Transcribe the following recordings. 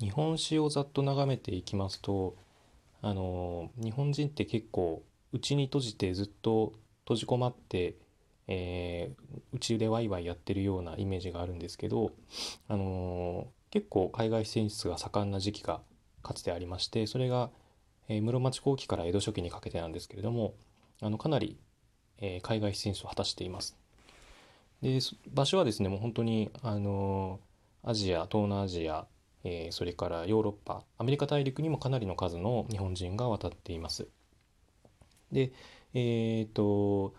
日本史をざっと眺めていきますとあの日本人って結構内に閉じてずっと閉じこまってえー、うちでワイワイやってるようなイメージがあるんですけど、あの、結構海外進出が盛んな時期がかつてありましてそれが、えー、室町後期から江戸初期にかけてなんですけれどもあのかなり、え海外進出を果たしています。で場所はですねもう本当に、あのアジア東南アジア、えそれからヨーロッパアメリカ大陸にもかなりの数の日本人が渡っています。でえっ、と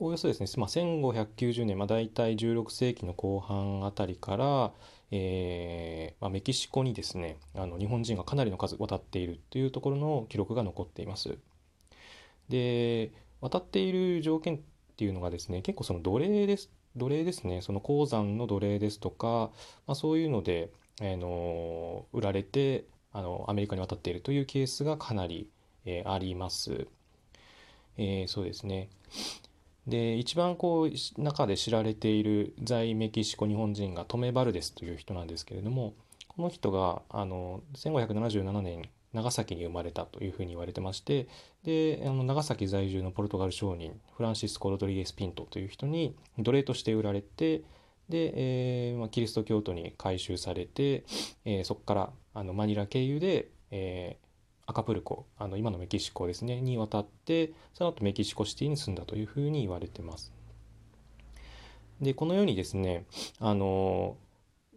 およそですね、まあ、1590年、まあ、大体16世紀の後半あたりから、えーまあ、メキシコにですねあの日本人がかなりの数渡っているというところの記録が残っています。で渡っている条件っていうのがですね結構その奴隷です奴隷ですねその鉱山の奴隷ですとか、まあ、そういうので、え、の売られてあのアメリカに渡っているというケースがかなり、え、あります。えー、そうですね。で一番こう中で知られている在メキシコ日本人がトメ・バルデスという人なんですけれどもこの人があの1577年長崎に生まれたというふうに言われてましてであの長崎在住のポルトガル商人フランシスコ・ロドリゲス・ピントという人に奴隷として売られてで、えーまあ、キリスト教徒に改宗されて、えー、そこからあのマニラ経由で、えー、アカプルコあの今のメキシコですねに渡ってその後メキシコシティに住んだというふうに言われてます。でこのようにですねあの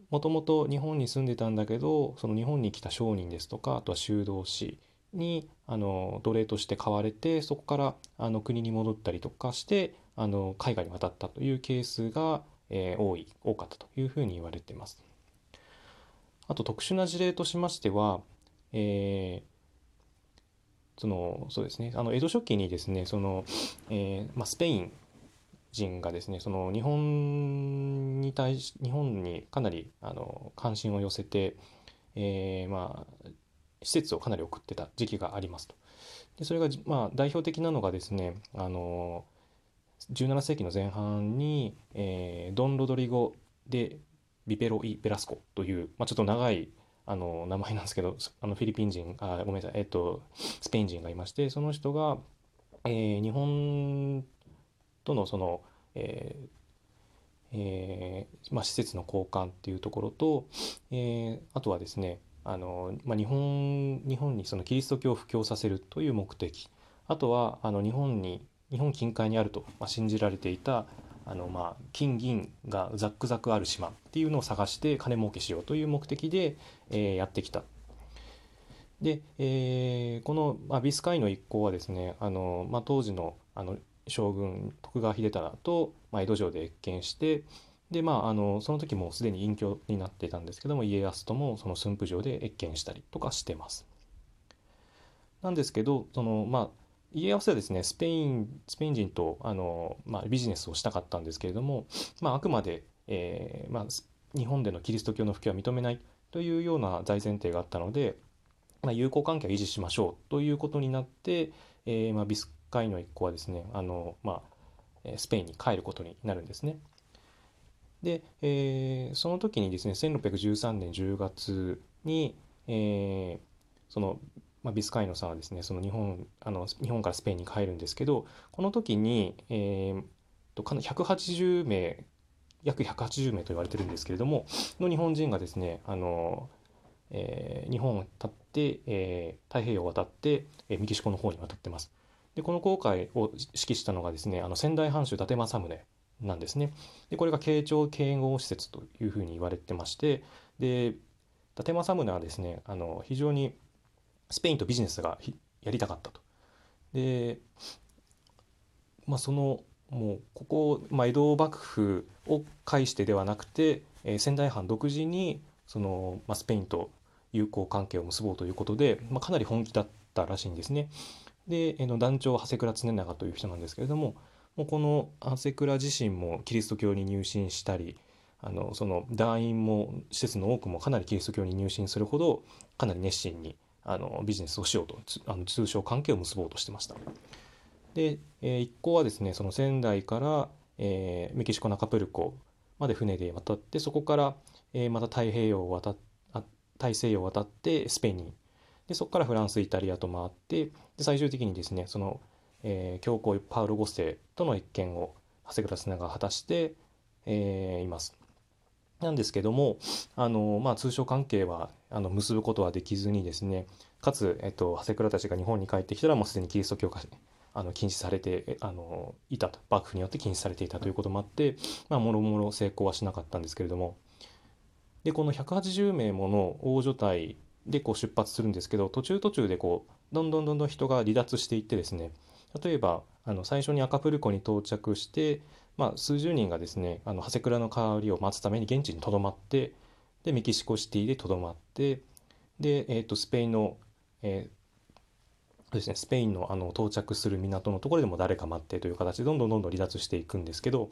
もともと日本に住んでたんだけどその日本に来た商人ですとかあとは修道士にあの奴隷として買われてそこからあの国に戻ったりとかしてあの海外に渡ったというケースが、えー、多い多かったというふうに言われています。あと特殊な事例としましては、えー、そのそうですねあの江戸初期にですねその、えーまあ、スペイン人がですねその日本に対し日本にかなりあの関心を寄せて、えー、まあ施設をかなり送ってた時期がありますと。でそれが、まあ、代表的なのがですねあの17世紀の前半に、えー、ドン・ロドリゴ・でビペロ・イ・ベラスコという、まあ、ちょっと長いあの名前なんですけどあのフィリピン人あごめんなさい、えっと、スペイン人がいましてその人が、えー、日本とのその、えーえーまあ、施設の交換っていうところと、えー、あとはですねあの、まあ、日本日本にそのキリスト教を布教させるという目的。あとはあの日本に日本近海にあると、まあ、信じられていたあのまあ金銀がザックザクある島っていうのを探して金儲けしようという目的で、えー、やってきた。で、えー、この、まあ、ビスカイの一行はですねあの、まあ、当時のあの将軍徳川秀忠と、まあ、江戸城で謁見してでまああのその時もすでに隠居になっていたんですけども家康ともその駿府城で謁見したりとかしてます。なんですけどそのまあ家康はですねスペインスペイン人とあの、まあ、ビジネスをしたかったんですけれども、まあ、あくまで、えーまあ、日本でのキリスト教の普及は認めないというような大前提があったので、まあ、友好関係を維持しましょうということになって、えーまあ、ビスカイの一行はですねあの、まあ、スペインに帰ることになるんですね。で、えー、その時にですね1613年10月に、えー、そのまあ、ビスカイノさんはですねその日本あの日本からスペインに帰るんですけどこの時に、えー、とかな180名約180名と言われてるんですけれどもの日本人がですねあの、えー、日本を立って、えー、太平洋を渡って、えー、メキシコの方に渡ってます。でこの航海を指揮したのがですねあの仙台藩主伊達政宗なんですね。でこれが慶長慶応施設というふうに言われてましてで伊達政宗はですねあの非常にスペインとビジネスがやりたかったと。でまあそのもうここ、まあ、江戸幕府を介してではなくて、えー、仙台藩独自にその、まあ、スペインと友好関係を結ぼうということで、まあ、かなり本気だったらしいんですね。で、えー、の団長長谷倉常長という人なんですけれどももうこの長谷倉自身もキリスト教に入信したりあのその団員も施設の多くもかなりキリスト教に入信するほどかなり熱心にあのビジネスをしようとあの通商関係を結ぼうとしてました。で、えー、一行はですねその仙台から、えー、メキシコナカプルコまで船で渡ってそこから、えー、また太平洋を渡っ太大西洋を渡ってスペインにでそこからフランスイタリアと回ってで最終的にですねその、えー、教皇パウロ5世との一見を長谷倉綱が果たして、えー、います。なんですけどもあの、まあ、通商関係はあの結ぶことはできずにですねかつ、えっと、長谷倉たちが日本に帰ってきたらもうすでにキリスト教化あの禁止されてあのいたと。幕府によって禁止されていたとい。うこともあってまあもろもろ成功はしなかったんですけれども。でこの180名もの大所帯でこう出発するんですけど途中途中でこうどんどんどんどん人が離脱していってですね例えばあの最初にアカプルコに到着して、まあ、数十人がですねあの長谷倉の代わりを待つために現地にとどまってでメキシコシティでとどまってで、えー、とスペインの、えーですね、スペインのあの到着する港のところでも誰か待ってという形でどんどんどんどん離脱していくんですけど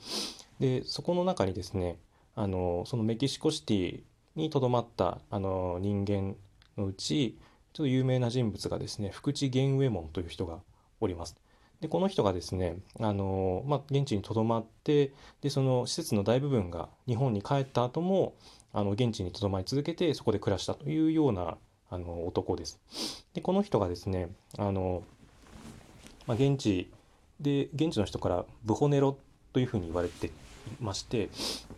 でそこの中にですねあのそのメキシコシティにとどまったあの人間のうちちょっと有名な人物がですね福地玄右衛門という人がおります。でこの人がですねあの、まあ、現地にとどまってでその施設の大部分が日本に帰った後もあの現地にとどまり続けてそこで暮らしたというようなあの男です。でこの人がですねあの、まあ、現地で現地の人からブホネロというふうに言われていまして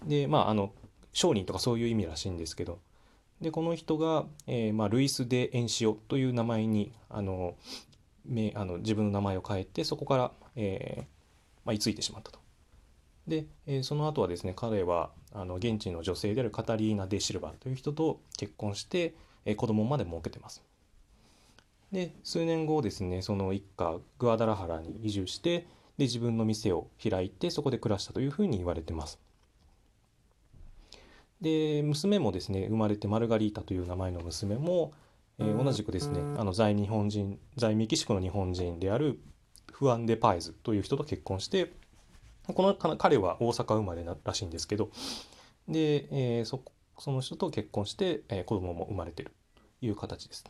でまああの商人とかそういう意味らしいんですけどでこの人が、えーまあ、ルイス・デ・エンシオという名前にあのめあの自分の名前を変えてそこから、えーまあ、居ついてしまったと。で、えー、その後はですね彼はあの現地の女性であるカタリーナ・デ・シルバという人と結婚して、えー、子供まで設けてます。で数年後ですねその一家グアダラハラに移住してで自分の店を開いてそこで暮らしたというふうに言われてます。で娘もですね生まれてマルガリータという名前の娘も、えー、同じくですねあの在日本人在メキシコの日本人であるフアン・デ・パイズという人と結婚してこの彼は大阪生まれならしいんですけどで、えー、そその人と結婚して、えー、子供も生まれてるという形です。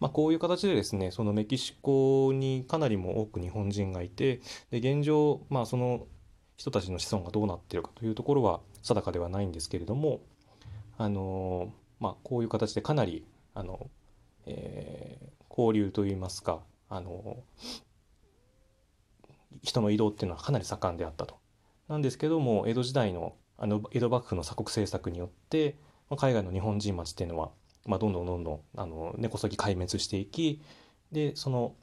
まあ、こういう形でですねそのメキシコにかなりも多く日本人がいてで現状、まあ、その人たちの子孫がどうなっているかというところは定かではないんですけれどもあの、まあ、こういう形でかなりあの、えー、交流といいますかあの人の移動っていうのはかなり盛んであったと。なんですけども江戸時代のあの江戸幕府の鎖国政策によって、まあ、海外の日本人町っていうのは、まあ、どんどんどんどんあの根こそぎ壊滅していきでその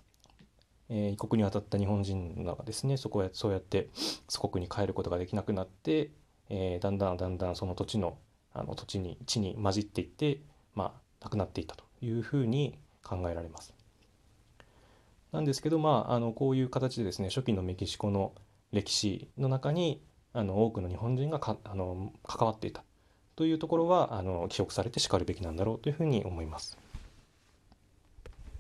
えー、異国に渡った日本人がですねそこへそうやって祖国に帰ることができなくなって、えー、だんだんだんだんその土地のあの土地に地に混じっていって、まあ、亡くなっていったというふうに考えられます。なんですけど、まあ、あのこういう形でですね初期のメキシコの歴史の中にあの多くの日本人がかあの関わっていたというところはあの記憶されてしかるべきなんだろうというふうに思います。